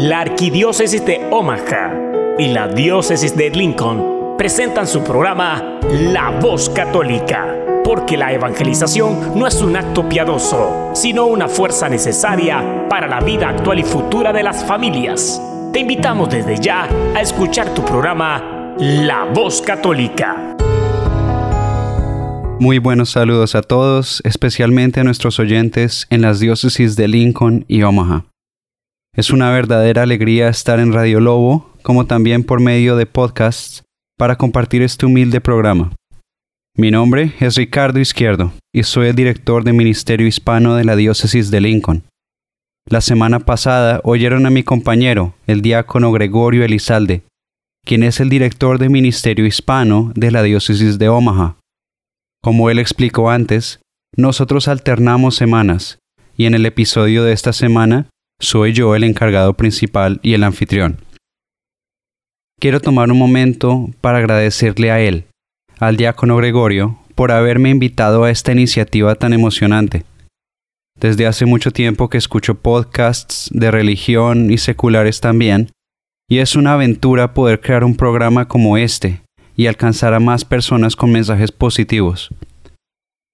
La Arquidiócesis de Omaha y la Diócesis de Lincoln presentan su programa La Voz Católica, porque la evangelización no es un acto piadoso, sino una fuerza necesaria para la vida actual y futura de las familias. Te invitamos desde ya a escuchar tu programa La Voz Católica. Muy buenos saludos a todos, especialmente a nuestros oyentes en las diócesis de Lincoln y Omaha. Es una verdadera alegría estar en Radio Lobo, como también por medio de podcasts, para compartir este humilde programa. Mi nombre es Ricardo Izquierdo y soy el director de Ministerio Hispano de la Diócesis de Lincoln. La semana pasada oyeron a mi compañero, el diácono Gregorio Elizalde, quien es el director de Ministerio Hispano de la Diócesis de Omaha. Como él explicó antes, nosotros alternamos semanas, y en el episodio de esta semana soy yo el encargado principal y el anfitrión. Quiero tomar un momento para agradecerle a él, al diácono Gregorio, por haberme invitado a esta iniciativa tan emocionante. Desde hace mucho tiempo que escucho podcasts de religión y seculares también, y es una aventura poder crear un programa como este y alcanzar a más personas con mensajes positivos.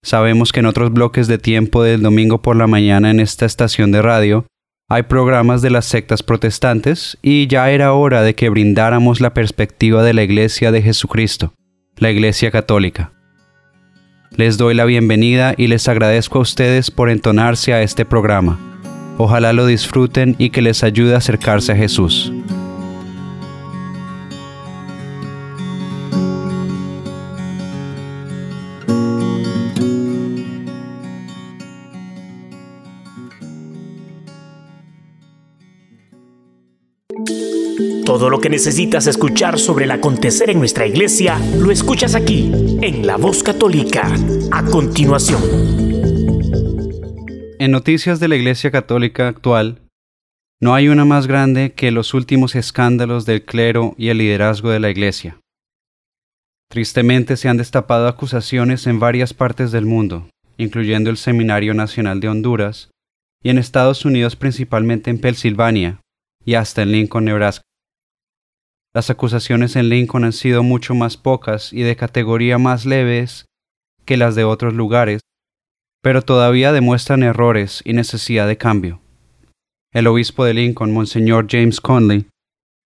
Sabemos que en otros bloques de tiempo del domingo por la mañana en esta estación de radio hay programas de las sectas protestantes y ya era hora de que brindáramos la perspectiva de la Iglesia de Jesucristo, la Iglesia Católica. Les doy la bienvenida y les agradezco a ustedes por entonarse a este programa. Ojalá lo disfruten y que les ayude a acercarse a Jesús. Todo lo que necesitas escuchar sobre el acontecer en nuestra iglesia lo escuchas aquí, en La Voz Católica. A continuación. En noticias de la Iglesia Católica actual, no hay una más grande que los últimos escándalos del clero y el liderazgo de la Iglesia. Tristemente se han destapado acusaciones en varias partes del mundo, incluyendo el Seminario Nacional de Honduras, y en Estados Unidos principalmente en Pensilvania y hasta en Lincoln, Nebraska. Las acusaciones en Lincoln han sido mucho más pocas y de categoría más leves que las de otros lugares, pero todavía demuestran errores y necesidad de cambio. El obispo de Lincoln, Monseñor James Conley,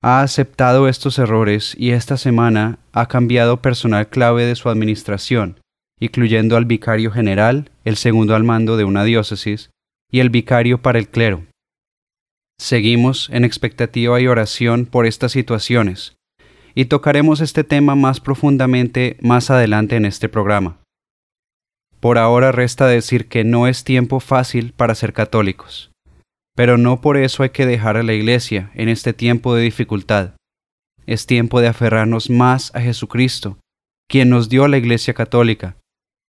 ha aceptado estos errores y esta semana ha cambiado personal clave de su administración, incluyendo al vicario general, el segundo al mando de una diócesis, y el vicario para el clero. Seguimos en expectativa y oración por estas situaciones, y tocaremos este tema más profundamente más adelante en este programa. Por ahora resta decir que no es tiempo fácil para ser católicos, pero no por eso hay que dejar a la Iglesia en este tiempo de dificultad. Es tiempo de aferrarnos más a Jesucristo, quien nos dio la Iglesia católica,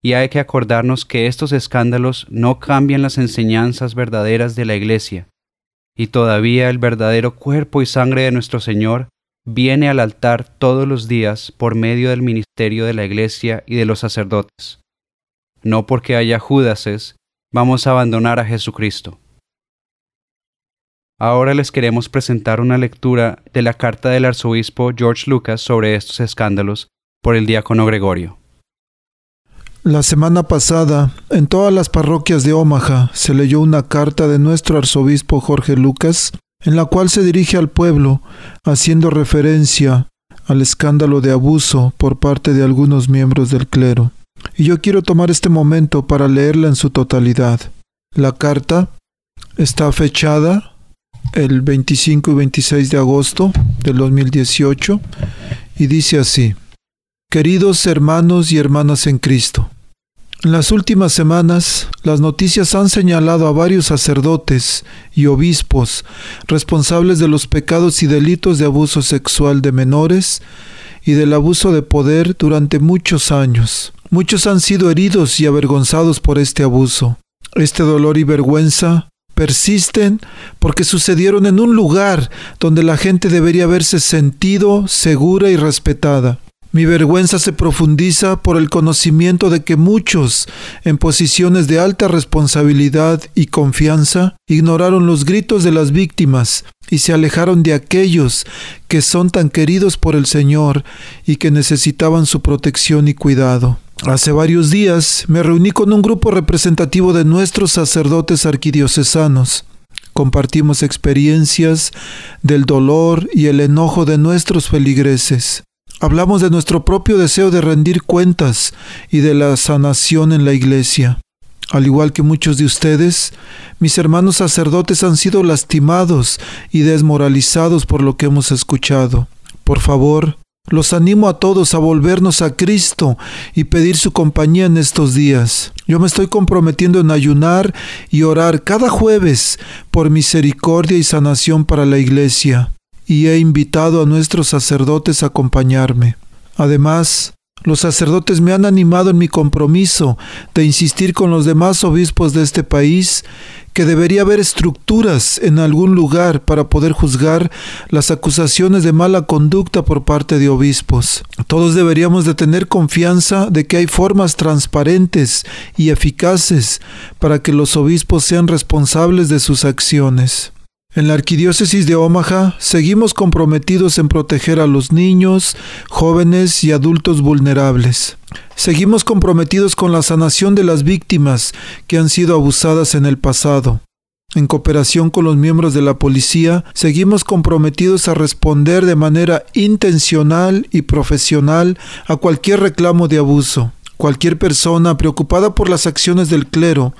y hay que acordarnos que estos escándalos no cambian las enseñanzas verdaderas de la Iglesia, y todavía el verdadero cuerpo y sangre de nuestro Señor viene al altar todos los días por medio del ministerio de la Iglesia y de los sacerdotes. No porque haya Judases, vamos a abandonar a Jesucristo. Ahora les queremos presentar una lectura de la carta del arzobispo George Lucas sobre estos escándalos por el diácono Gregorio. La semana pasada, en todas las parroquias de Omaha, se leyó una carta de nuestro arzobispo Jorge Lucas, en la cual se dirige al pueblo, haciendo referencia al escándalo de abuso por parte de algunos miembros del clero. Y yo quiero tomar este momento para leerla en su totalidad. La carta está fechada el 25 y 26 de agosto del 2018 y dice así. Queridos hermanos y hermanas en Cristo, en las últimas semanas, las noticias han señalado a varios sacerdotes y obispos responsables de los pecados y delitos de abuso sexual de menores y del abuso de poder durante muchos años. Muchos han sido heridos y avergonzados por este abuso. Este dolor y vergüenza persisten porque sucedieron en un lugar donde la gente debería haberse sentido segura y respetada. Mi vergüenza se profundiza por el conocimiento de que muchos, en posiciones de alta responsabilidad y confianza, ignoraron los gritos de las víctimas y se alejaron de aquellos que son tan queridos por el Señor y que necesitaban su protección y cuidado. Hace varios días me reuní con un grupo representativo de nuestros sacerdotes arquidiocesanos. Compartimos experiencias del dolor y el enojo de nuestros feligreses. Hablamos de nuestro propio deseo de rendir cuentas y de la sanación en la iglesia. Al igual que muchos de ustedes, mis hermanos sacerdotes han sido lastimados y desmoralizados por lo que hemos escuchado. Por favor, los animo a todos a volvernos a Cristo y pedir su compañía en estos días. Yo me estoy comprometiendo en ayunar y orar cada jueves por misericordia y sanación para la iglesia y he invitado a nuestros sacerdotes a acompañarme. Además, los sacerdotes me han animado en mi compromiso de insistir con los demás obispos de este país que debería haber estructuras en algún lugar para poder juzgar las acusaciones de mala conducta por parte de obispos. Todos deberíamos de tener confianza de que hay formas transparentes y eficaces para que los obispos sean responsables de sus acciones. En la Arquidiócesis de Omaha seguimos comprometidos en proteger a los niños, jóvenes y adultos vulnerables. Seguimos comprometidos con la sanación de las víctimas que han sido abusadas en el pasado. En cooperación con los miembros de la policía, seguimos comprometidos a responder de manera intencional y profesional a cualquier reclamo de abuso. Cualquier persona preocupada por las acciones del clero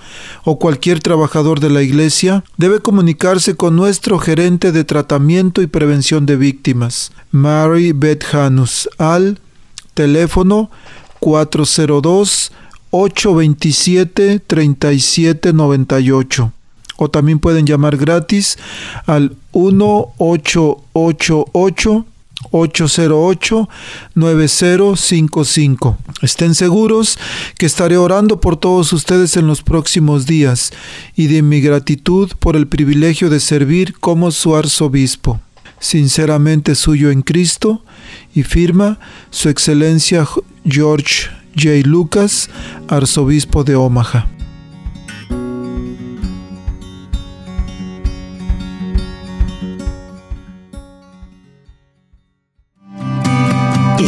o cualquier trabajador de la iglesia debe comunicarse con nuestro gerente de tratamiento y prevención de víctimas, Mary Beth Hanus, al teléfono 402 827 3798 o también pueden llamar gratis al 1888 808-9055. Estén seguros que estaré orando por todos ustedes en los próximos días y de mi gratitud por el privilegio de servir como su arzobispo. Sinceramente suyo en Cristo y firma Su Excelencia George J. Lucas, arzobispo de Omaha.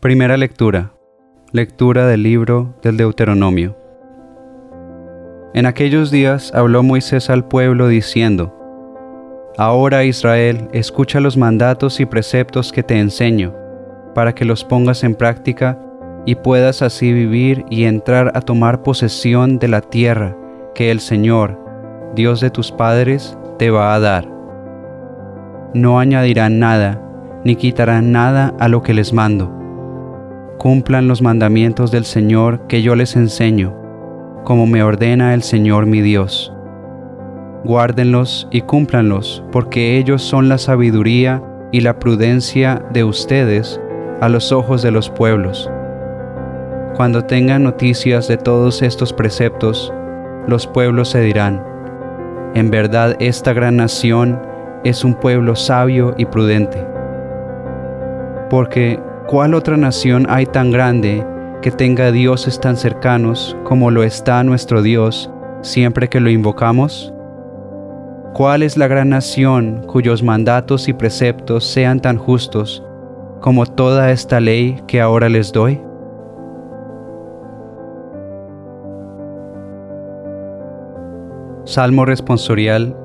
Primera lectura. Lectura del libro del Deuteronomio. En aquellos días habló Moisés al pueblo diciendo, Ahora Israel, escucha los mandatos y preceptos que te enseño, para que los pongas en práctica y puedas así vivir y entrar a tomar posesión de la tierra que el Señor, Dios de tus padres, te va a dar. No añadirán nada, ni quitarán nada a lo que les mando cumplan los mandamientos del Señor que yo les enseño, como me ordena el Señor mi Dios. Guárdenlos y cúmplanlos, porque ellos son la sabiduría y la prudencia de ustedes a los ojos de los pueblos. Cuando tengan noticias de todos estos preceptos, los pueblos se dirán, en verdad esta gran nación es un pueblo sabio y prudente. Porque ¿Cuál otra nación hay tan grande que tenga dioses tan cercanos como lo está nuestro Dios siempre que lo invocamos? ¿Cuál es la gran nación cuyos mandatos y preceptos sean tan justos como toda esta ley que ahora les doy? Salmo responsorial,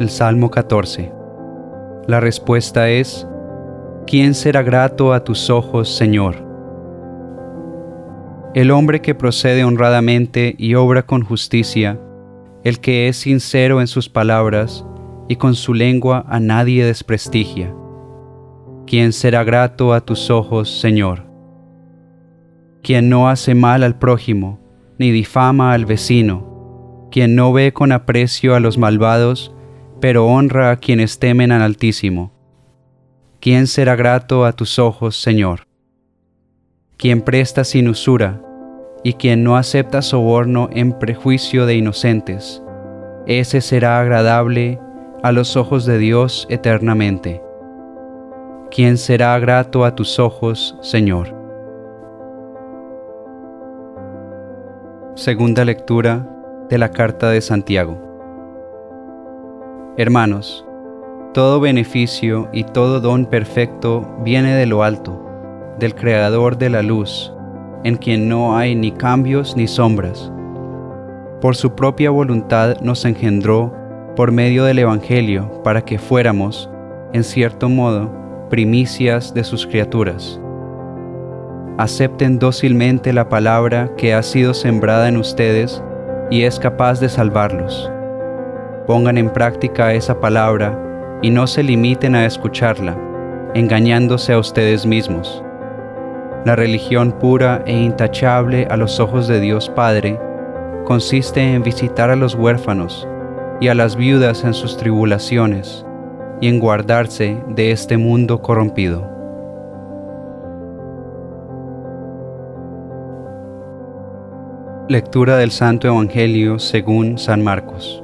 el Salmo 14. La respuesta es, ¿quién será grato a tus ojos, Señor? El hombre que procede honradamente y obra con justicia, el que es sincero en sus palabras y con su lengua a nadie desprestigia. ¿quién será grato a tus ojos, Señor? Quien no hace mal al prójimo, ni difama al vecino, quien no ve con aprecio a los malvados, pero honra a quienes temen al Altísimo. ¿Quién será grato a tus ojos, Señor? Quien presta sin usura, y quien no acepta soborno en prejuicio de inocentes, ese será agradable a los ojos de Dios eternamente. ¿Quién será grato a tus ojos, Señor? Segunda lectura de la carta de Santiago. Hermanos, todo beneficio y todo don perfecto viene de lo alto, del Creador de la luz, en quien no hay ni cambios ni sombras. Por su propia voluntad nos engendró por medio del Evangelio para que fuéramos, en cierto modo, primicias de sus criaturas acepten dócilmente la palabra que ha sido sembrada en ustedes y es capaz de salvarlos. Pongan en práctica esa palabra y no se limiten a escucharla, engañándose a ustedes mismos. La religión pura e intachable a los ojos de Dios Padre consiste en visitar a los huérfanos y a las viudas en sus tribulaciones y en guardarse de este mundo corrompido. Lectura del Santo Evangelio según San Marcos.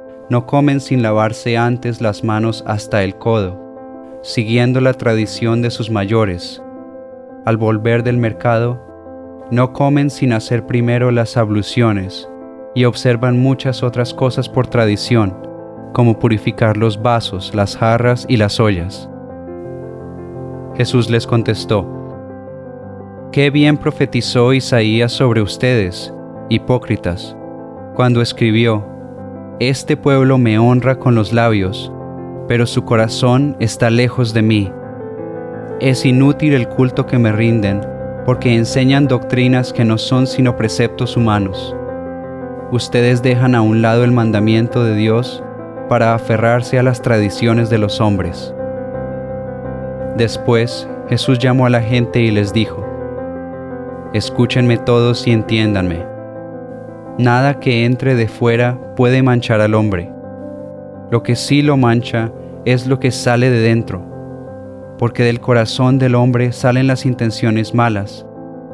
no comen sin lavarse antes las manos hasta el codo, siguiendo la tradición de sus mayores. Al volver del mercado, no comen sin hacer primero las abluciones y observan muchas otras cosas por tradición, como purificar los vasos, las jarras y las ollas. Jesús les contestó, Qué bien profetizó Isaías sobre ustedes, hipócritas, cuando escribió, Este pueblo me honra con los labios, pero su corazón está lejos de mí. Es inútil el culto que me rinden, porque enseñan doctrinas que no son sino preceptos humanos. Ustedes dejan a un lado el mandamiento de Dios para aferrarse a las tradiciones de los hombres. Después Jesús llamó a la gente y les dijo, Escúchenme todos y entiéndanme. Nada que entre de fuera puede manchar al hombre. Lo que sí lo mancha es lo que sale de dentro, porque del corazón del hombre salen las intenciones malas,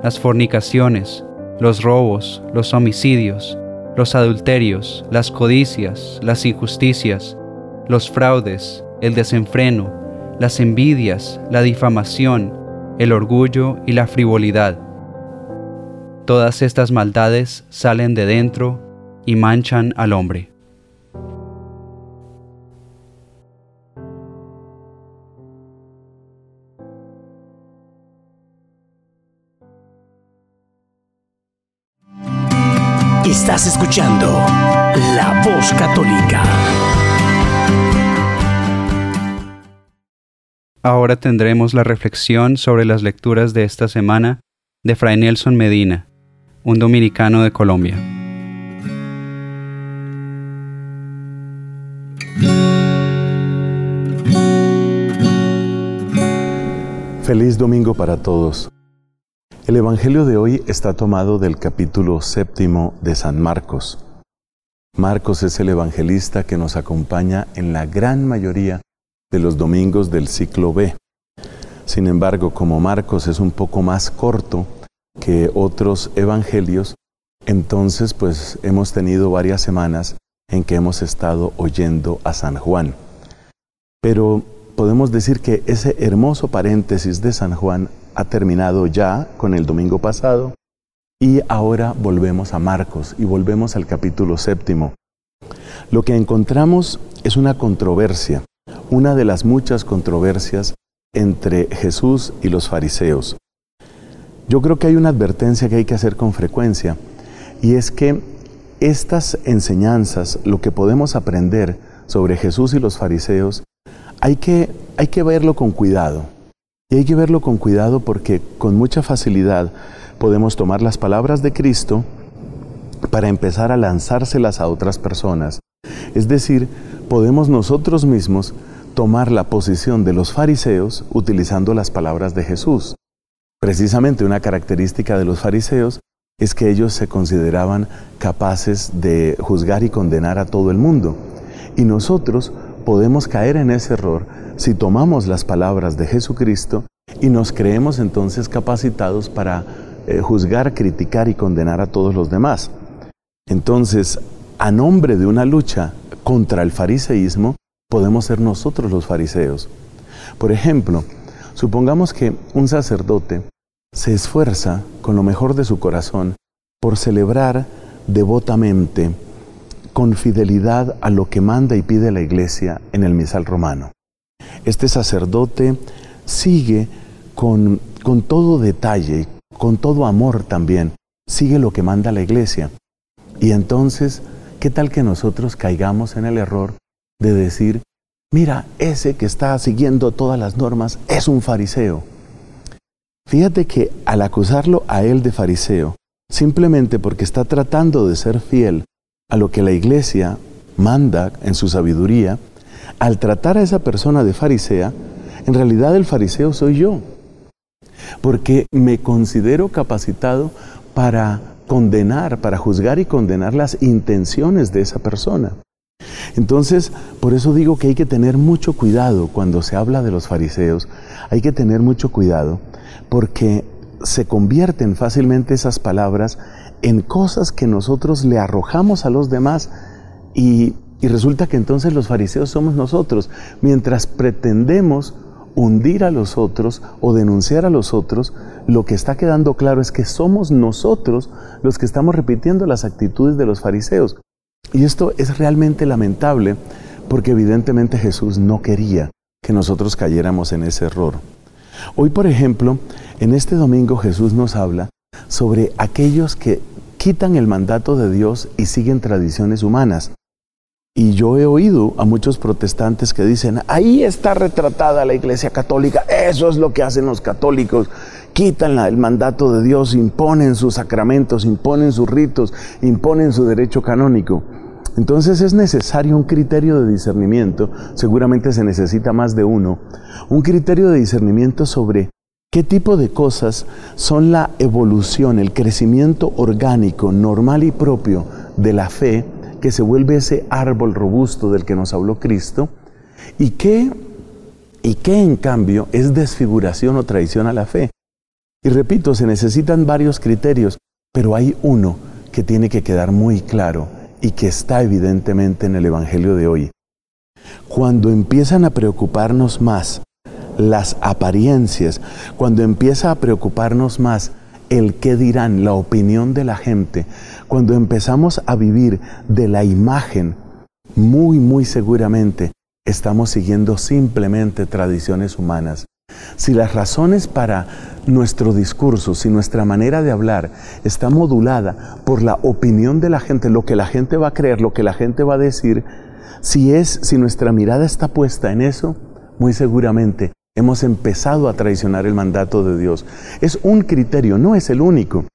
las fornicaciones, los robos, los homicidios, los adulterios, las codicias, las injusticias, los fraudes, el desenfreno, las envidias, la difamación, el orgullo y la frivolidad Todas estas maldades salen de dentro y manchan al hombre. Estás escuchando La Voz Católica. Ahora tendremos la reflexión sobre las lecturas de esta semana de Fray Nelson Medina un dominicano de Colombia. Feliz domingo para todos. El Evangelio de hoy está tomado del capítulo séptimo de San Marcos. Marcos es el evangelista que nos acompaña en la gran mayoría de los domingos del ciclo B. Sin embargo, como Marcos es un poco más corto, que otros evangelios, entonces pues hemos tenido varias semanas en que hemos estado oyendo a San Juan. Pero podemos decir que ese hermoso paréntesis de San Juan ha terminado ya con el domingo pasado y ahora volvemos a Marcos y volvemos al capítulo séptimo. Lo que encontramos es una controversia, una de las muchas controversias entre Jesús y los fariseos. Yo creo que hay una advertencia que hay que hacer con frecuencia y es que estas enseñanzas, lo que podemos aprender sobre Jesús y los fariseos, hay que, hay que verlo con cuidado. Y hay que verlo con cuidado porque con mucha facilidad podemos tomar las palabras de Cristo para empezar a lanzárselas a otras personas. Es decir, podemos nosotros mismos tomar la posición de los fariseos utilizando las palabras de Jesús. Precisamente una característica de los fariseos es que ellos se consideraban capaces de juzgar y condenar a todo el mundo. Y nosotros podemos caer en ese error si tomamos las palabras de Jesucristo y nos creemos entonces capacitados para eh, juzgar, criticar y condenar a todos los demás. Entonces, a nombre de una lucha contra el fariseísmo, podemos ser nosotros los fariseos. Por ejemplo, supongamos que un sacerdote se esfuerza con lo mejor de su corazón por celebrar devotamente, con fidelidad a lo que manda y pide la iglesia en el misal romano. Este sacerdote sigue con, con todo detalle, con todo amor también, sigue lo que manda la iglesia. Y entonces, ¿qué tal que nosotros caigamos en el error de decir, mira, ese que está siguiendo todas las normas es un fariseo? Fíjate que al acusarlo a él de fariseo, simplemente porque está tratando de ser fiel a lo que la iglesia manda en su sabiduría, al tratar a esa persona de farisea, en realidad el fariseo soy yo, porque me considero capacitado para condenar, para juzgar y condenar las intenciones de esa persona. Entonces, por eso digo que hay que tener mucho cuidado cuando se habla de los fariseos, hay que tener mucho cuidado porque se convierten fácilmente esas palabras en cosas que nosotros le arrojamos a los demás y, resulta que entonces los fariseos somos nosotros, mientras pretendemos hundir a los otros o denunciar a los otros, lo que está quedando claro es que somos nosotros los que estamos repitiendo las actitudes de los fariseos. Y esto es realmente lamentable porque evidentemente Jesús no quería que nosotros cayéramos en ese error. Hoy, por ejemplo, en este domingo Jesús nos habla sobre aquellos que quitan el mandato de Dios y siguen tradiciones humanas. Y yo he oído a muchos protestantes que dicen, ahí está retratada la Iglesia Católica, eso es lo que hacen los católicos, quitan el mandato de Dios, imponen sus sacramentos, imponen sus ritos, imponen su derecho canónico. Entonces es necesario un criterio de discernimiento, seguramente se necesita más de uno, un criterio de discernimiento sobre qué tipo de cosas son la evolución, el crecimiento orgánico, normal y propio de la fe, que se vuelve ese árbol robusto del que nos habló Cristo, y qué, y qué en cambio es desfiguración o traición a la fe. Y repito, se necesitan varios criterios, pero hay uno que tiene que quedar muy claro y que está evidentemente en el Evangelio de hoy. Cuando empiezan a preocuparnos más las apariencias, cuando empieza a preocuparnos más el qué dirán, la opinión de la gente, cuando empezamos a vivir de la imagen, muy, muy seguramente estamos siguiendo simplemente tradiciones humanas. Si las razones para nuestro discurso, si nuestra manera de hablar está modulada por la opinión de la gente, lo que la gente va a creer, lo que la gente va a decir, si es, si nuestra mirada está puesta en eso, muy seguramente hemos empezado a traicionar el mandato de Dios. Es un criterio, no es el único.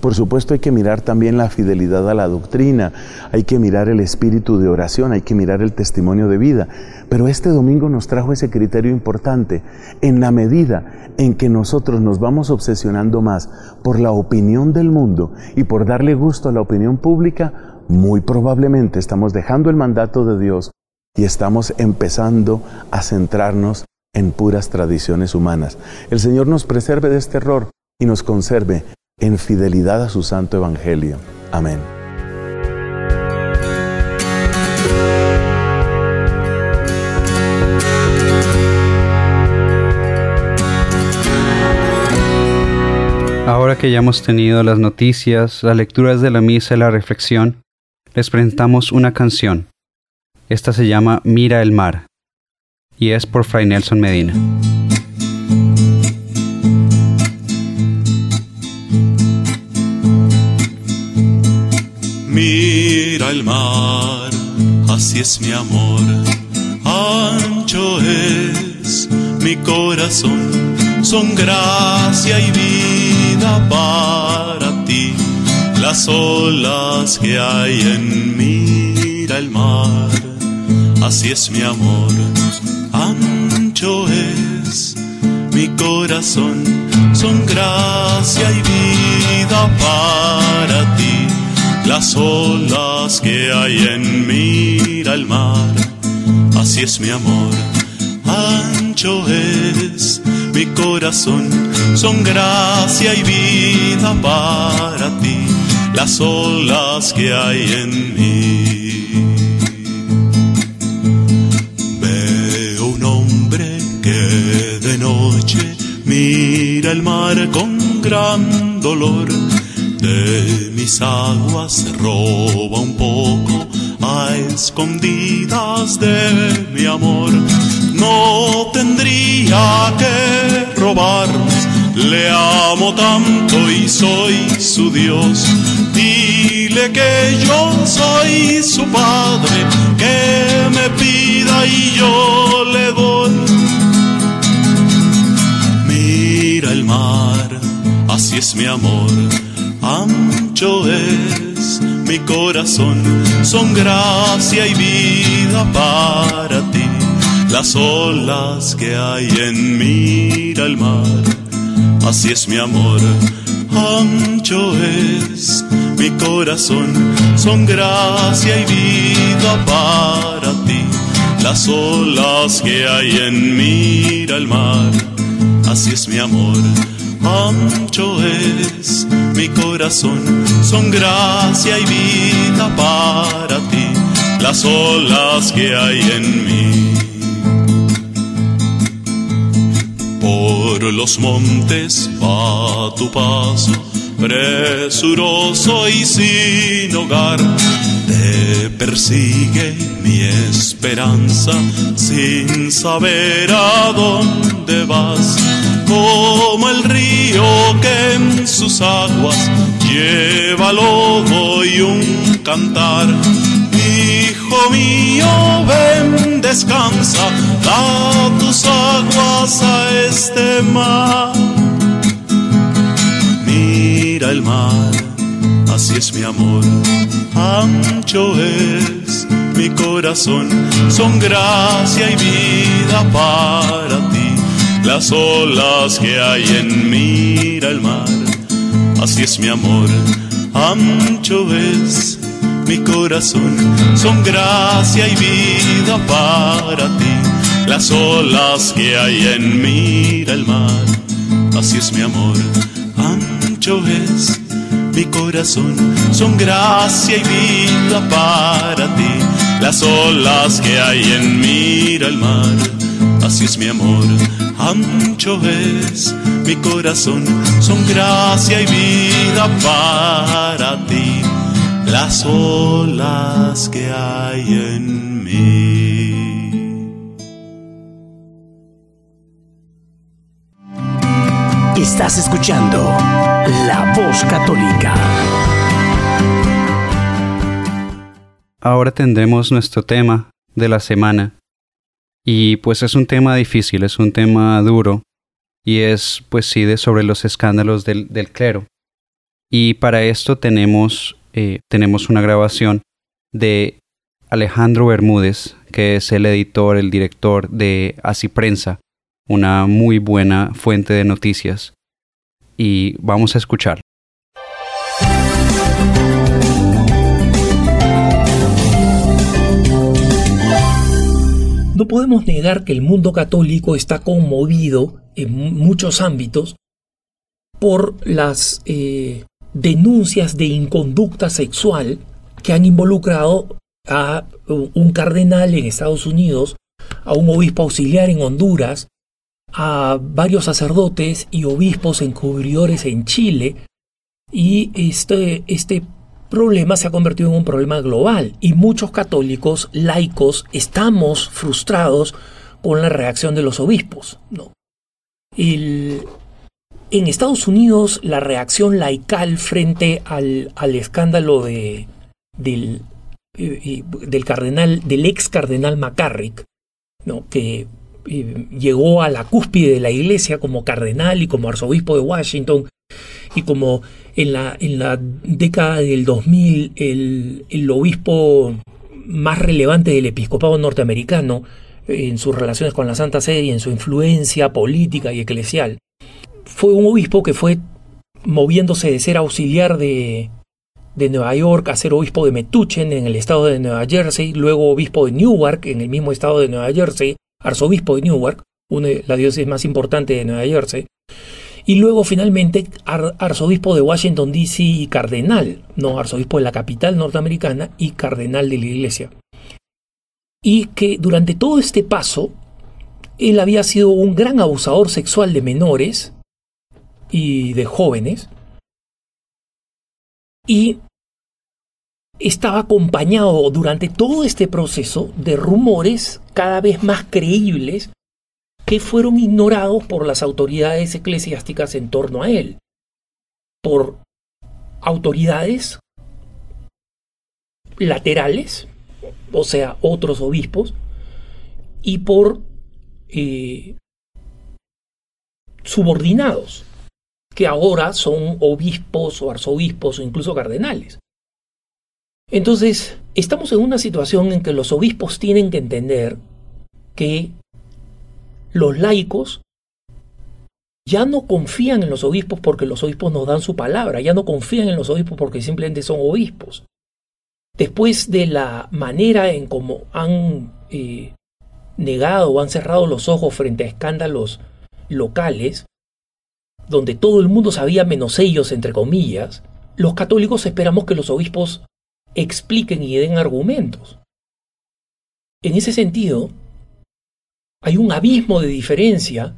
Por supuesto hay que mirar también la fidelidad a la doctrina, hay que mirar el espíritu de oración, hay que mirar el testimonio de vida. Pero este domingo nos trajo ese criterio importante. En la medida en que nosotros nos vamos obsesionando más por la opinión del mundo y por darle gusto a la opinión pública, muy probablemente estamos dejando el mandato de Dios y estamos empezando a centrarnos en puras tradiciones humanas. El Señor nos preserve de este error y nos conserve en fidelidad a su santo evangelio. Amén. Ahora que ya hemos tenido las noticias, las lecturas de la misa y la reflexión, les presentamos una canción. Esta se llama Mira el mar y es por Fray Nelson Medina. Mira el mar, así es mi amor. Ancho es mi corazón, son gracia y vida para ti. Las olas que hay en mí, mira el mar, así es mi amor. Ancho es mi corazón, son gracia y vida para ti. Las olas que hay en mí, mira el mar, así es mi amor. Ancho es mi corazón, son gracia y vida para ti. Las olas que hay en mí. Veo un hombre que de noche mira el mar con gran dolor de mis aguas roba un poco a escondidas de mi amor. No tendría que robarme, le amo tanto y soy su Dios. Dile que yo soy su padre, que me pida y yo le doy. Mira el mar, así es mi amor ancho es mi corazón, son gracia y vida para ti. Las olas que hay en mira el mar, así es mi amor. Ancho es mi corazón, son gracia y vida para ti. Las olas que hay en mira el mar, así es mi amor ancho es mi corazón, son gracia y vida para ti, las olas que hay en mí. Por los montes va tu paso, presuroso y sin hogar. Te persigue mi esperanza sin saber a dónde vas como el río que en sus aguas lleva lodo y un cantar. Hijo mío, ven, descansa, da tus aguas a este mar. Mira el mar, así es mi amor, ancho es mi corazón, son gracia y vida para ti las olas que hay en mira el mar, así es mi amor, ancho es mi corazón, son gracia y vida para ti, las olas que hay en mira el mar, así es mi amor, ancho es mi corazón, son gracia y vida para ti, las olas que hay en mira el mar, así es mi amor ancho es mi corazón, son gracia y vida para ti, las olas que hay en mí. Estás escuchando La Voz Católica. Ahora tendremos nuestro tema de la semana y pues es un tema difícil, es un tema duro y es pues sí de sobre los escándalos del, del clero. Y para esto tenemos, eh, tenemos una grabación de Alejandro Bermúdez, que es el editor, el director de Así Prensa, una muy buena fuente de noticias. Y vamos a escuchar. No podemos negar que el mundo católico está conmovido en muchos ámbitos por las eh, denuncias de inconducta sexual que han involucrado a un cardenal en Estados Unidos, a un obispo auxiliar en Honduras, a varios sacerdotes y obispos encubridores en Chile, y este, este problema se ha convertido en un problema global y muchos católicos laicos estamos frustrados con la reacción de los obispos. ¿no? en Estados Unidos la reacción laical frente al, al escándalo de, del, eh, del cardenal, del ex cardenal McCarrick, ¿no? que eh, llegó a la cúspide de la iglesia como cardenal y como arzobispo de Washington y como en la, en la década del 2000 el, el obispo más relevante del episcopado norteamericano en sus relaciones con la Santa Sede y en su influencia política y eclesial. Fue un obispo que fue moviéndose de ser auxiliar de, de Nueva York a ser obispo de Metuchen en el estado de Nueva Jersey, luego obispo de Newark en el mismo estado de Nueva Jersey, arzobispo de Newark, una las diócesis más importantes de Nueva Jersey, y luego finalmente arzobispo de Washington, D.C. y cardenal, no arzobispo de la capital norteamericana y cardenal de la iglesia. Y que durante todo este paso, él había sido un gran abusador sexual de menores y de jóvenes, y estaba acompañado durante todo este proceso de rumores cada vez más creíbles que fueron ignorados por las autoridades eclesiásticas en torno a él, por autoridades laterales, o sea, otros obispos, y por eh, subordinados, que ahora son obispos o arzobispos o incluso cardenales. Entonces, estamos en una situación en que los obispos tienen que entender que los laicos ya no confían en los obispos porque los obispos nos dan su palabra, ya no confían en los obispos porque simplemente son obispos. Después de la manera en cómo han eh, negado o han cerrado los ojos frente a escándalos locales, donde todo el mundo sabía menos ellos, entre comillas, los católicos esperamos que los obispos expliquen y den argumentos. En ese sentido, hay un abismo de diferencia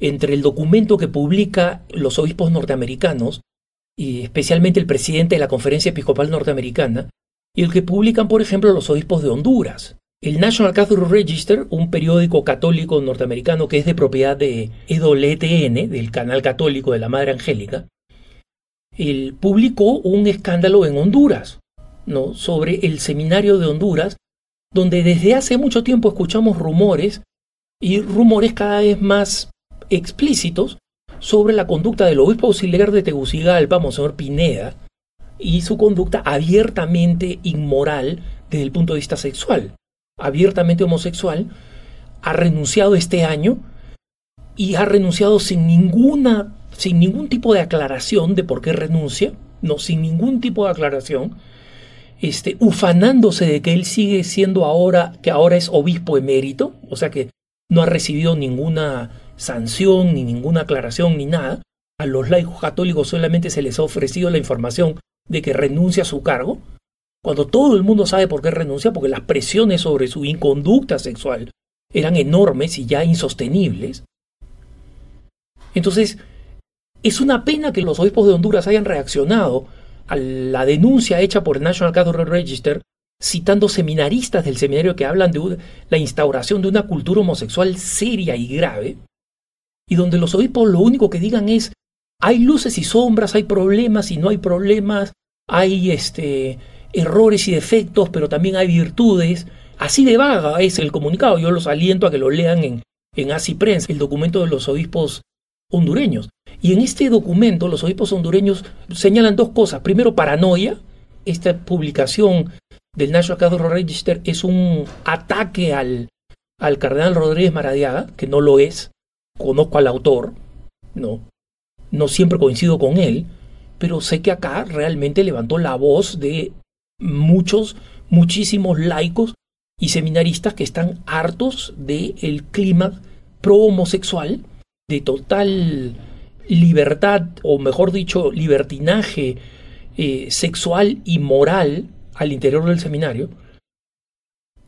entre el documento que publica los obispos norteamericanos, y especialmente el presidente de la Conferencia Episcopal Norteamericana, y el que publican, por ejemplo, los obispos de Honduras. El National Catholic Register, un periódico católico norteamericano que es de propiedad de EWTN, del canal católico de la Madre Angélica, él publicó un escándalo en Honduras, ¿no? sobre el seminario de Honduras, donde desde hace mucho tiempo escuchamos rumores y rumores cada vez más explícitos sobre la conducta del obispo auxiliar de Tegucigalpa, Monseñor Pineda, y su conducta abiertamente inmoral desde el punto de vista sexual. Abiertamente homosexual, ha renunciado este año y ha renunciado sin ninguna sin ningún tipo de aclaración de por qué renuncia, no sin ningún tipo de aclaración, este ufanándose de que él sigue siendo ahora que ahora es obispo emérito, o sea que no ha recibido ninguna sanción ni ninguna aclaración ni nada. A los laicos católicos solamente se les ha ofrecido la información de que renuncia a su cargo, cuando todo el mundo sabe por qué renuncia, porque las presiones sobre su inconducta sexual eran enormes y ya insostenibles. Entonces, es una pena que los obispos de Honduras hayan reaccionado a la denuncia hecha por el National Catholic Register, citando seminaristas del seminario que hablan de la instauración de una cultura homosexual seria y grave, y donde los obispos lo único que digan es, hay luces y sombras, hay problemas y no hay problemas, hay este, errores y defectos, pero también hay virtudes. Así de vaga es el comunicado. Yo los aliento a que lo lean en, en Así Prensa, el documento de los obispos hondureños. Y en este documento los obispos hondureños señalan dos cosas. Primero, paranoia. Esta publicación del National Catholic Register es un ataque al, al cardenal Rodríguez Maradiaga, que no lo es. Conozco al autor, no, no siempre coincido con él, pero sé que acá realmente levantó la voz de muchos, muchísimos laicos y seminaristas que están hartos del clima pro-homosexual, de total libertad, o mejor dicho, libertinaje eh, sexual y moral al interior del seminario,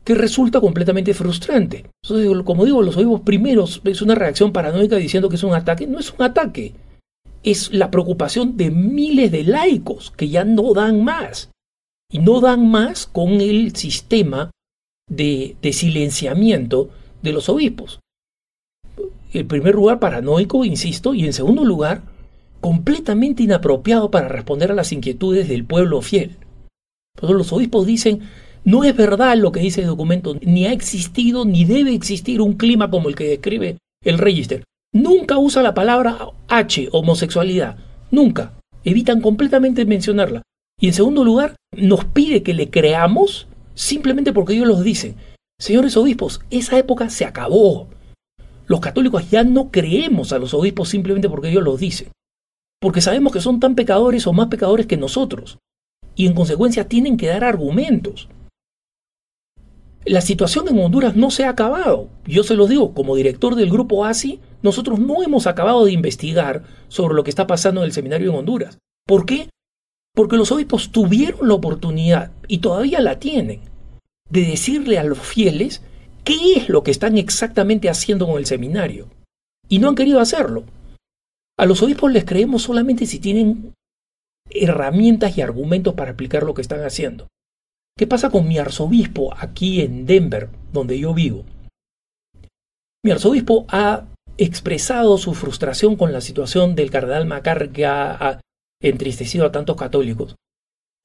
que resulta completamente frustrante. Entonces, como digo, los oídos primeros es una reacción paranoica diciendo que es un ataque. No es un ataque. Es la preocupación de miles de laicos que ya no dan más y no dan más con el sistema de, silenciamiento de los obispos. En primer lugar, paranoico, insisto, y en segundo lugar, completamente inapropiado para responder a las inquietudes del pueblo fiel. Los obispos dicen, no es verdad lo que dice el documento, ni ha existido ni debe existir un clima como el que describe el Register. Nunca usa la palabra H, homosexualidad. Nunca. Evitan completamente mencionarla. Y en segundo lugar, nos pide que le creamos simplemente porque ellos los dicen. Señores obispos, esa época se acabó. Los católicos ya no creemos a los obispos simplemente porque ellos los dicen. Porque sabemos que son tan pecadores o más pecadores que nosotros. Y en consecuencia tienen que dar argumentos. La situación en Honduras no se ha acabado. Yo se los digo, como director del grupo ASI, nosotros no hemos acabado de investigar sobre lo que está pasando en el seminario en Honduras. ¿Por qué? Porque los obispos tuvieron la oportunidad, y todavía la tienen, de decirle a los fieles qué es lo que están exactamente haciendo con el seminario. Y no han querido hacerlo. A los obispos les creemos solamente si tienen herramientas y argumentos para explicar lo que están haciendo. ¿Qué pasa con mi arzobispo aquí en Denver, donde yo vivo? Mi arzobispo ha expresado su frustración con la situación del cardenal Macar que ha, entristecido a tantos católicos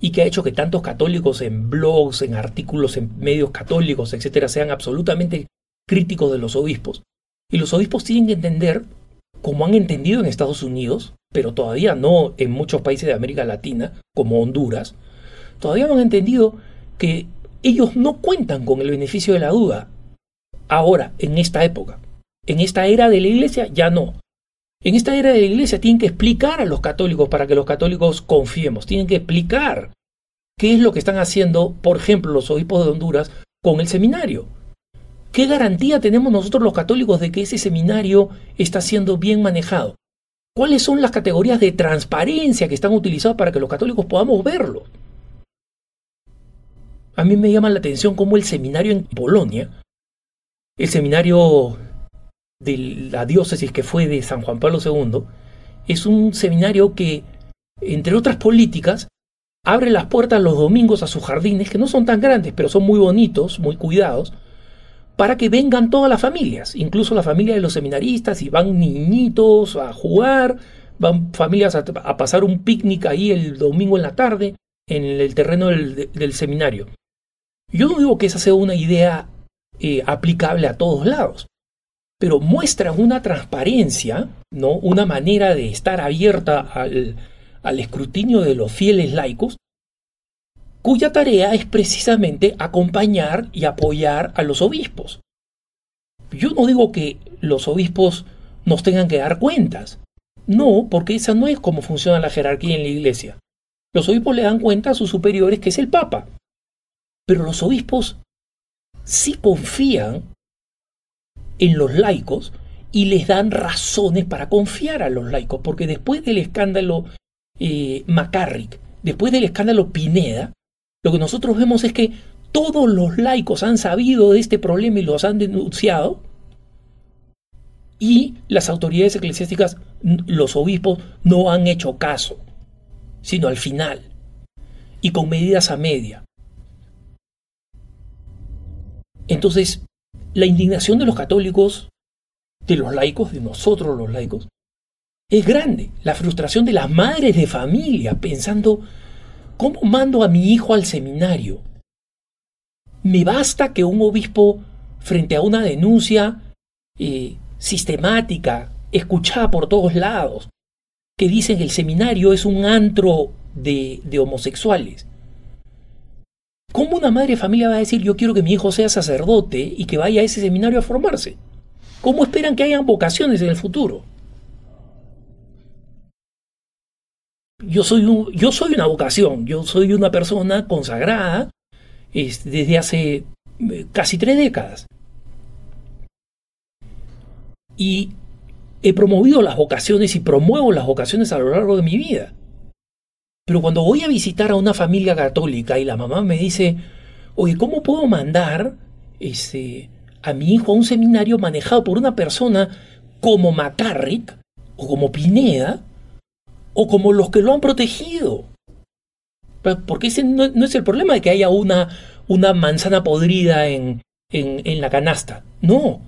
y que ha hecho que tantos católicos en blogs, en artículos, en medios católicos, etcétera, sean absolutamente críticos de los obispos. Y los obispos tienen que entender, como han entendido en Estados Unidos, pero todavía no en muchos países de América Latina, como Honduras, todavía no han entendido que ellos no cuentan con el beneficio de la duda. Ahora, en esta época, en esta era de la iglesia, ya no. En esta era de la iglesia tienen que explicar a los católicos para que los católicos confiemos. Tienen que explicar qué es lo que están haciendo, por ejemplo, los obispos de Honduras con el seminario. ¿Qué garantía tenemos nosotros los católicos de que ese seminario está siendo bien manejado? ¿Cuáles son las categorías de transparencia que están utilizadas para que los católicos podamos verlo? A mí me llama la atención cómo el seminario en Polonia, el seminario de la diócesis que fue de San Juan Pablo II, es un seminario que, entre otras políticas, abre las puertas los domingos a sus jardines, que no son tan grandes, pero son muy bonitos, muy cuidados, para que vengan todas las familias, incluso la familia de los seminaristas, y van niñitos a jugar, van familias a, pasar un picnic ahí el domingo en la tarde, en el terreno del, seminario. Yo no digo que esa sea una idea eh, aplicable a todos lados, pero muestra una transparencia, ¿no? una manera de estar abierta al, al escrutinio de los fieles laicos, cuya tarea es precisamente acompañar y apoyar a los obispos. Yo no digo que los obispos nos tengan que dar cuentas. No, porque esa no es como funciona la jerarquía en la iglesia. Los obispos le dan cuenta a sus superiores, que es el Papa. Pero los obispos sí confían en los laicos y les dan razones para confiar a los laicos, porque después del escándalo eh, McCarrick, después del escándalo Pineda, lo que nosotros vemos es que todos los laicos han sabido de este problema y los han denunciado, y las autoridades eclesiásticas, los obispos, no han hecho caso, sino al final, y con medidas a media. Entonces, la indignación de los católicos, de los laicos, de nosotros los laicos, es grande. La frustración de las madres de familia pensando, ¿cómo mando a mi hijo al seminario? Me basta que un obispo, frente a una denuncia eh, sistemática, escuchada por todos lados, que dicen que el seminario es un antro de, de homosexuales, ¿Cómo una madre de familia va a decir yo quiero que mi hijo sea sacerdote y que vaya a ese seminario a formarse? ¿Cómo esperan que hayan vocaciones en el futuro? Yo soy, yo soy una vocación, yo soy una persona consagrada desde hace eh, casi tres décadas. Y he promovido las vocaciones y promuevo las vocaciones a lo largo de mi vida. Pero cuando voy a visitar a una familia católica y la mamá me dice, oye, ¿cómo puedo mandar este, a mi hijo a un seminario manejado por una persona como McCarrick o como Pineda o como los que lo han protegido? Porque ese no, es el problema de que haya una, una manzana podrida en, en, en la canasta. No.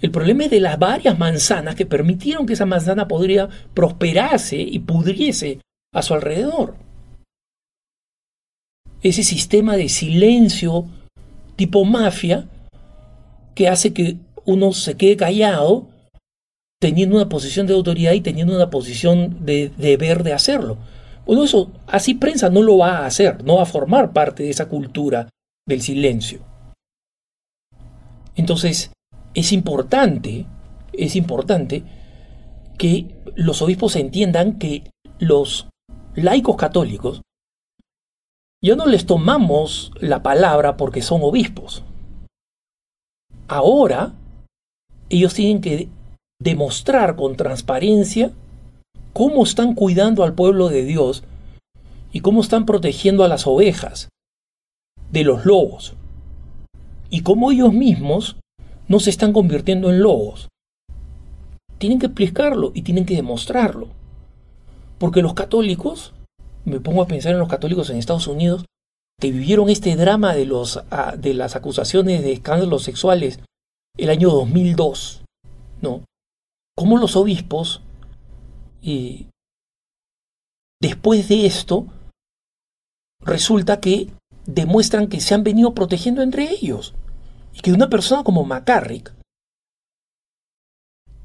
El problema es de las varias manzanas que permitieron que esa manzana podrida prosperase y pudriese a su alrededor. ese sistema de silencio tipo mafia que hace que uno se quede callado teniendo una posición de autoridad y teniendo una posición de deber de hacerlo. Bueno, eso así prensa no lo va a hacer, no va a formar parte de esa cultura del silencio. Entonces, es importante, es importante que los obispos entiendan que los laicos católicos ya no les tomamos la palabra porque son obispos. Ahora, ellos tienen que demostrar con transparencia cómo están cuidando al pueblo de Dios y cómo están protegiendo a las ovejas de los lobos y cómo ellos mismos no se están convirtiendo en lobos. Tienen que explicarlo y tienen que demostrarlo. Porque los católicos, me pongo a pensar en los católicos en Estados Unidos, que vivieron este drama de, los, ah, de las acusaciones de escándalos sexuales el año 2002, ¿no? Cómo los obispos, eh, después de esto, resulta que demuestran que se han venido protegiendo entre ellos. Y que una persona como McCarrick,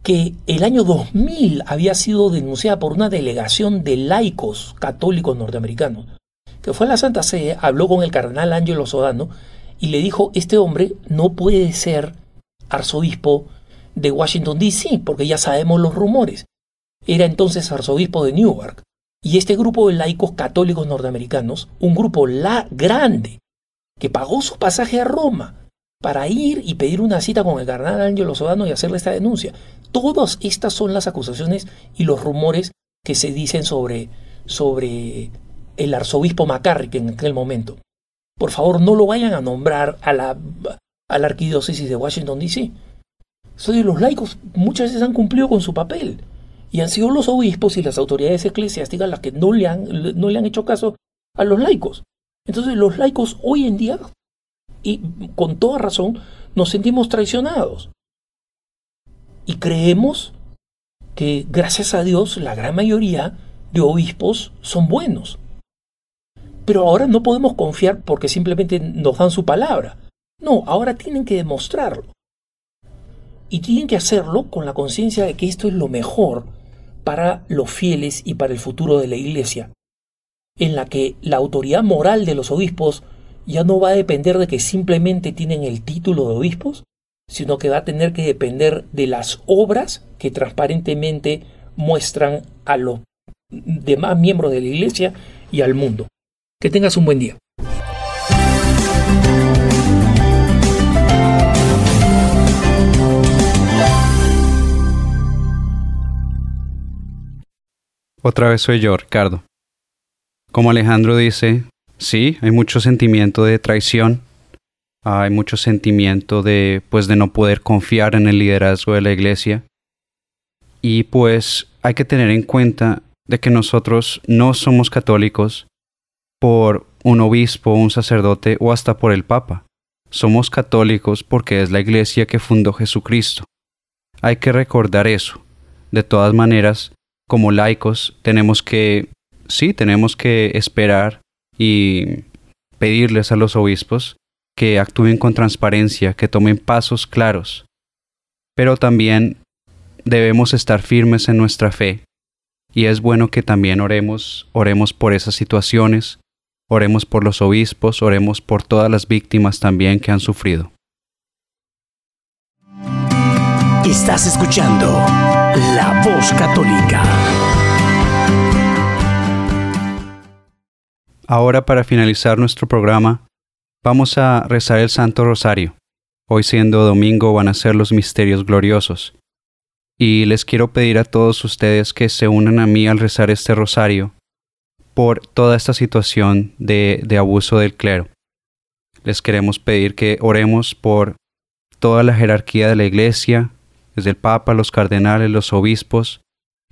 que el año 2000 había sido denunciada por una delegación de laicos católicos norteamericanos, que fue a la Santa Sede, habló con el cardenal Angelo Sodano y le dijo, este hombre no puede ser arzobispo de Washington, D.C., porque ya sabemos los rumores. Era entonces arzobispo de Newark. Y este grupo de laicos católicos norteamericanos, un grupo la grande, que pagó su pasaje a Roma para ir y pedir una cita con el cardenal Angelo Sodano y hacerle esta denuncia. Todas estas son las acusaciones y los rumores que se dicen sobre, sobre el arzobispo McCarrick en aquel momento. Por favor, no lo vayan a nombrar a la, a la arquidiócesis de Washington, D.C. los laicos muchas veces han cumplido con su papel y han sido los obispos y las autoridades eclesiásticas las que no le han, no le han hecho caso a los laicos. Entonces los laicos hoy en día, y con toda razón, nos sentimos traicionados. Y creemos que gracias a Dios la gran mayoría de obispos son buenos. Pero ahora no podemos confiar porque simplemente nos dan su palabra. No, ahora tienen que demostrarlo. Y tienen que hacerlo con la conciencia de que esto es lo mejor para los fieles y para el futuro de la Iglesia, en la que la autoridad moral de los obispos ya no va a depender de que simplemente tienen el título de obispos, sino que va a tener que depender de las obras que transparentemente muestran a los demás miembros de la Iglesia y al mundo. Que tengas un buen día. Otra vez soy yo, Ricardo. Como Alejandro dice, sí, hay mucho sentimiento de traición, hay mucho sentimiento de pues de no poder confiar en el liderazgo de la iglesia. Y pues hay que tener en cuenta de que nosotros no somos católicos por un obispo, un sacerdote o hasta por el papa. Somos católicos porque es la iglesia que fundó Jesucristo. Hay que recordar eso. De todas maneras, como laicos tenemos que, sí, tenemos que esperar y pedirles a los obispos que actúen con transparencia, que tomen pasos claros. Pero también debemos estar firmes en nuestra fe. Y es bueno que también oremos, oremos por esas situaciones, oremos por los obispos, oremos por todas las víctimas también que han sufrido. Estás escuchando La Voz Católica. Ahora para finalizar nuestro programa, vamos a rezar el Santo Rosario. Hoy siendo domingo van a ser los misterios gloriosos. Y les quiero pedir a todos ustedes que se unan a mí al rezar este rosario por toda esta situación de, de abuso del clero. Les queremos pedir que oremos por toda la jerarquía de la Iglesia, desde el Papa, los cardenales, los obispos,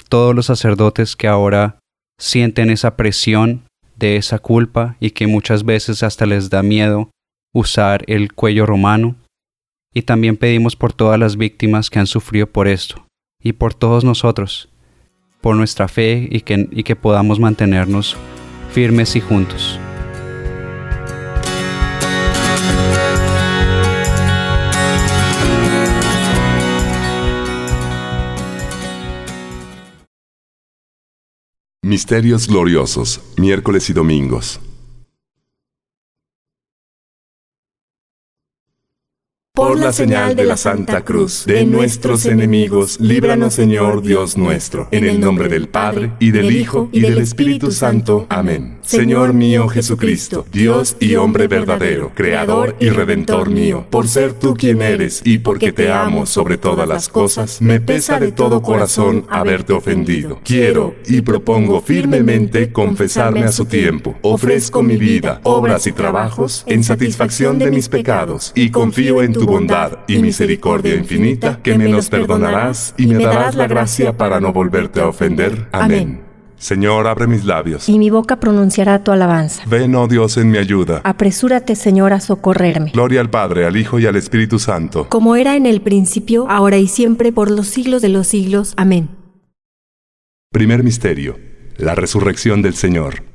todos los sacerdotes que ahora sienten esa presión de esa culpa y que muchas veces hasta les da miedo usar el cuello romano. Y también pedimos por todas las víctimas que han sufrido por esto y por todos nosotros, por nuestra fe y que, y que podamos mantenernos firmes y juntos. Misterios gloriosos, miércoles y domingos. Por la señal de la Santa Cruz de nuestros enemigos, líbranos Señor Dios nuestro, en el nombre del Padre, y del Hijo, y del Espíritu Santo. Amén. Señor mío Jesucristo, Dios y hombre verdadero, Creador y Redentor mío, por ser tú quien eres y porque te amo sobre todas las cosas, me pesa de todo corazón haberte ofendido. Quiero y propongo firmemente confesarme a su tiempo. Ofrezco mi vida, obras y trabajos en satisfacción de mis pecados y confío en tu bondad y misericordia infinita, que me los perdonarás y me darás la gracia para no volverte a ofender. Amén. Señor, abre mis labios. Y mi boca pronunciará tu alabanza. Ven, oh Dios, en mi ayuda. Apresúrate, Señor, a socorrerme. Gloria al Padre, al Hijo y al Espíritu Santo. Como era en el principio, ahora y siempre, por los siglos de los siglos. Amén. Primer misterio. La resurrección del Señor.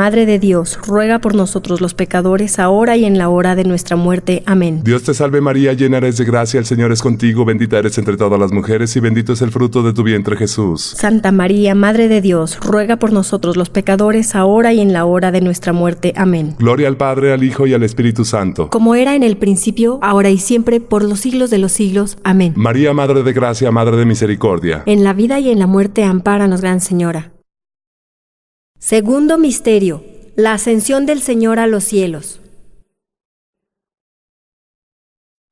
Madre de Dios, ruega por nosotros los pecadores, ahora y en la hora de nuestra muerte. Amén. Dios te salve María, llena eres de gracia, el Señor es contigo, bendita eres entre todas las mujeres y bendito es el fruto de tu vientre Jesús. Santa María, Madre de Dios, ruega por nosotros los pecadores, ahora y en la hora de nuestra muerte. Amén. Gloria al Padre, al Hijo y al Espíritu Santo. Como era en el principio, ahora y siempre, por los siglos de los siglos. Amén. María, Madre de Gracia, Madre de Misericordia. En la vida y en la muerte, ampáranos, Gran Señora. Segundo misterio. La ascensión del Señor a los cielos.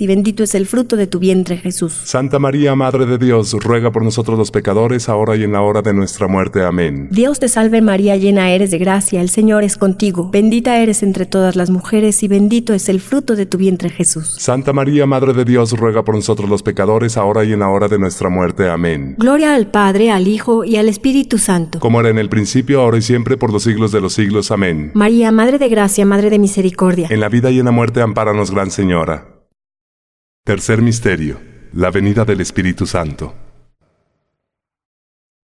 y bendito es el fruto de tu vientre Jesús. Santa María, Madre de Dios, ruega por nosotros los pecadores, ahora y en la hora de nuestra muerte. Amén. Dios te salve María, llena eres de gracia, el Señor es contigo, bendita eres entre todas las mujeres y bendito es el fruto de tu vientre Jesús. Santa María, Madre de Dios, ruega por nosotros los pecadores, ahora y en la hora de nuestra muerte. Amén. Gloria al Padre, al Hijo y al Espíritu Santo. Como era en el principio, ahora y siempre, por los siglos de los siglos. Amén. María, Madre de Gracia, Madre de Misericordia. En la vida y en la muerte, ampáranos, Gran Señora. Tercer misterio. La venida del Espíritu Santo.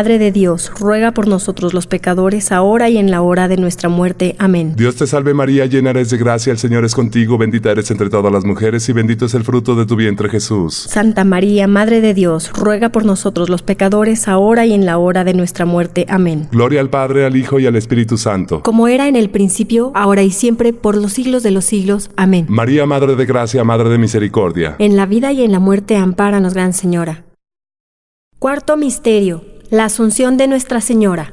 Madre de Dios, ruega por nosotros los pecadores, ahora y en la hora de nuestra muerte. Amén. Dios te salve María, llena eres de gracia, el Señor es contigo, bendita eres entre todas las mujeres y bendito es el fruto de tu vientre Jesús. Santa María, Madre de Dios, ruega por nosotros los pecadores, ahora y en la hora de nuestra muerte. Amén. Gloria al Padre, al Hijo y al Espíritu Santo. Como era en el principio, ahora y siempre, por los siglos de los siglos. Amén. María, Madre de Gracia, Madre de Misericordia. En la vida y en la muerte, ampáranos, Gran Señora. Cuarto Misterio. La Asunción de Nuestra Señora.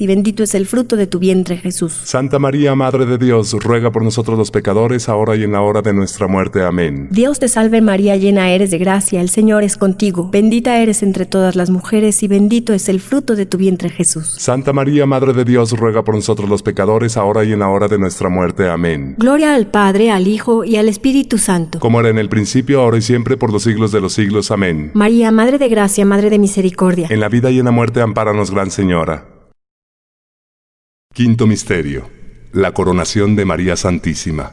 y bendito es el fruto de tu vientre Jesús. Santa María, Madre de Dios, ruega por nosotros los pecadores, ahora y en la hora de nuestra muerte. Amén. Dios te salve María, llena eres de gracia, el Señor es contigo, bendita eres entre todas las mujeres y bendito es el fruto de tu vientre Jesús. Santa María, Madre de Dios, ruega por nosotros los pecadores, ahora y en la hora de nuestra muerte. Amén. Gloria al Padre, al Hijo y al Espíritu Santo. Como era en el principio, ahora y siempre, por los siglos de los siglos. Amén. María, Madre de Gracia, Madre de Misericordia. En la vida y en la muerte, ampáranos, Gran Señora. Quinto Misterio. La coronación de María Santísima.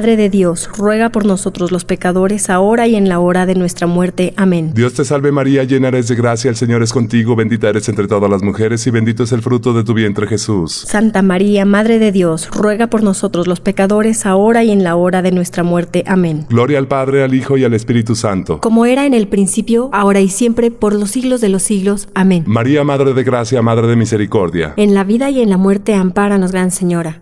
de Dios, ruega por nosotros los pecadores, ahora y en la hora de nuestra muerte. Amén. Dios te salve María, llena eres de gracia, el Señor es contigo, bendita eres entre todas las mujeres y bendito es el fruto de tu vientre Jesús. Santa María, Madre de Dios, ruega por nosotros los pecadores, ahora y en la hora de nuestra muerte. Amén. Gloria al Padre, al Hijo y al Espíritu Santo. Como era en el principio, ahora y siempre, por los siglos de los siglos. Amén. María, Madre de Gracia, Madre de Misericordia. En la vida y en la muerte, ampáranos, Gran Señora.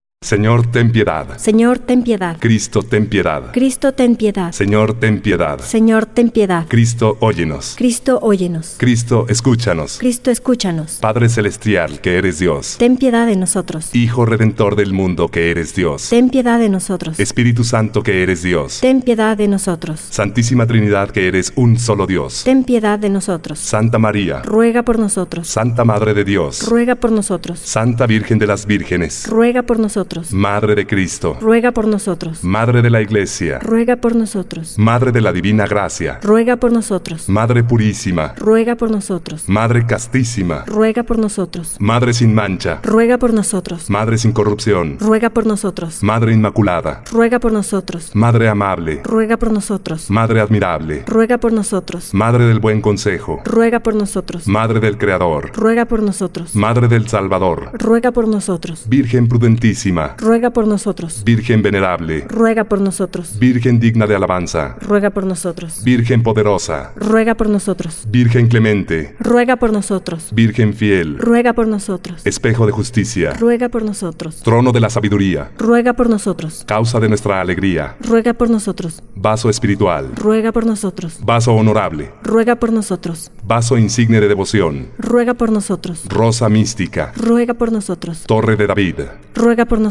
Señor, ten piedad. Señor, ten piedad. Cristo, ten piedad. Cristo, ten piedad. Señor, ten piedad. Señor, ten piedad. Cristo, óyenos. Cristo, óyenos. Cristo, escúchanos. Cristo, escúchanos. Padre celestial, que eres Dios. Ten piedad de nosotros. Hijo redentor del mundo, que eres Dios. Ten piedad de nosotros. Espíritu Santo, que eres Dios. Ten piedad de nosotros. Santísima Trinidad, que eres un solo Dios. Ten piedad de nosotros. Santa María. Ruega por nosotros. Santa Madre de Dios. Ruega por nosotros. Santa Virgen de las Vírgenes. Ruega por nosotros. Madre de Cristo. Ruega por nosotros. Madre de la Iglesia. Ruega por nosotros. Madre de la Divina Gracia. Ruega por nosotros. Madre purísima. Ruega por nosotros. Madre castísima. Ruega por nosotros. Madre sin mancha. Ruega por nosotros. Madre sin corrupción. Ruega por nosotros. Madre inmaculada. Ruega por nosotros. Madre amable. Ruega por nosotros. Madre admirable. Ruega por nosotros. Madre del buen consejo. Ruega por nosotros. Madre del Creador. Ruega por nosotros. Madre del Salvador. Ruega por nosotros. Virgen prudentísima. Ruega por nosotros. Virgen venerable. Ruega por nosotros. Virgen digna de alabanza. Ruega por nosotros. Virgen poderosa. Ruega por nosotros. Virgen clemente. Ruega por nosotros. Virgen fiel. Ruega por nosotros. Espejo de justicia. Ruega por nosotros. Trono de la sabiduría. Ruega por nosotros. Causa de nuestra alegría. Ruega por nosotros. Vaso espiritual. Ruega por nosotros. Vaso honorable. Ruega por nosotros. Vaso insigne de devoción. Ruega por nosotros. Rosa mística. Ruega por nosotros. Torre de David. Ruega por nosotros.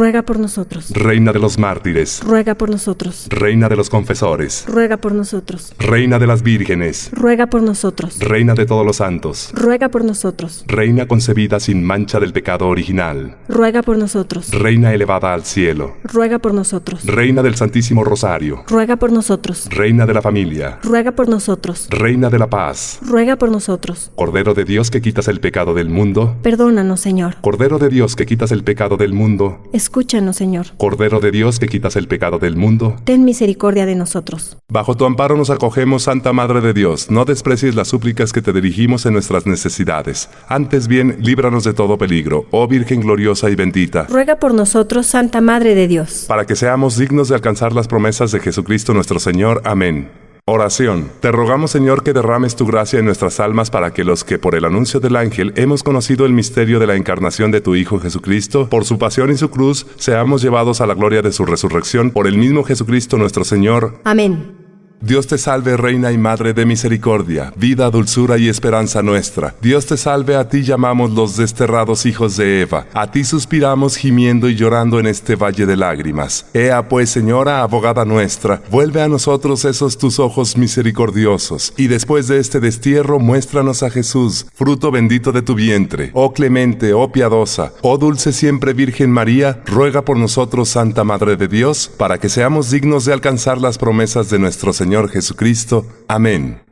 Ruega por nosotros. Reina de los mártires. Ruega por nosotros. Reina de los confesores. Ruega por nosotros. Reina de las vírgenes. Ruega por nosotros. Reina de todos los santos. Ruega por nosotros. Reina concebida sin mancha del pecado original. Ruega por nosotros. Reina elevada al cielo. Ruega por nosotros. Reina del Santísimo Rosario. Ruega por nosotros. Reina de la familia. Ruega por nosotros. Reina de la paz. Ruega por nosotros. Cordero de Dios que quitas el pecado del mundo. Perdónanos, Señor. Cordero de Dios que quitas el pecado del mundo. Escúchanos, Señor. Cordero de Dios que quitas el pecado del mundo. Ten misericordia de nosotros. Bajo tu amparo nos acogemos, Santa Madre de Dios. No desprecies las súplicas que te dirigimos en nuestras necesidades. Antes bien, líbranos de todo peligro, oh Virgen gloriosa y bendita. Ruega por nosotros, Santa Madre de Dios. Para que seamos dignos de alcanzar las promesas de Jesucristo nuestro Señor. Amén. Oración. Te rogamos, Señor, que derrames tu gracia en nuestras almas para que los que por el anuncio del ángel hemos conocido el misterio de la encarnación de tu Hijo Jesucristo, por su pasión y su cruz, seamos llevados a la gloria de su resurrección por el mismo Jesucristo nuestro Señor. Amén. Dios te salve, Reina y Madre de Misericordia, vida, dulzura y esperanza nuestra. Dios te salve, a ti llamamos los desterrados hijos de Eva. A ti suspiramos gimiendo y llorando en este valle de lágrimas. Ea pues, Señora, abogada nuestra, vuelve a nosotros esos tus ojos misericordiosos, y después de este destierro muéstranos a Jesús, fruto bendito de tu vientre. Oh clemente, oh piadosa, oh dulce siempre Virgen María, ruega por nosotros, Santa Madre de Dios, para que seamos dignos de alcanzar las promesas de nuestro Señor. Señor Jesucristo. Amén.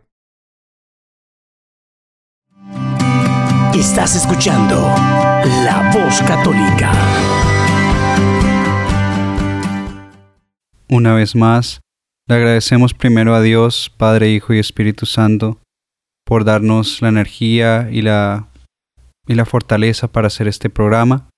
Estás escuchando La Voz Católica. Una vez más, le agradecemos primero a Dios, Padre, Hijo y Espíritu Santo, por darnos la energía y la, y la fortaleza para hacer este programa.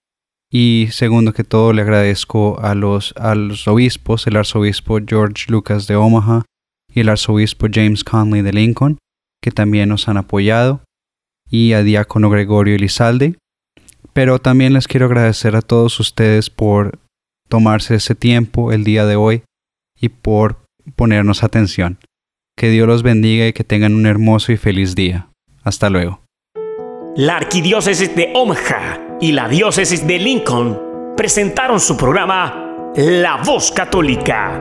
Y segundo que todo, le agradezco a los, a los obispos, el arzobispo George Lucas de Omaha, y el arzobispo James Conley de Lincoln, que también nos han apoyado, y a diácono Gregorio Elizalde. Pero también les quiero agradecer a todos ustedes por tomarse ese tiempo el día de hoy y por ponernos atención. Que Dios los bendiga y que tengan un hermoso y feliz día. Hasta luego. La Arquidiócesis de Omaha y la Diócesis de Lincoln presentaron su programa La Voz Católica,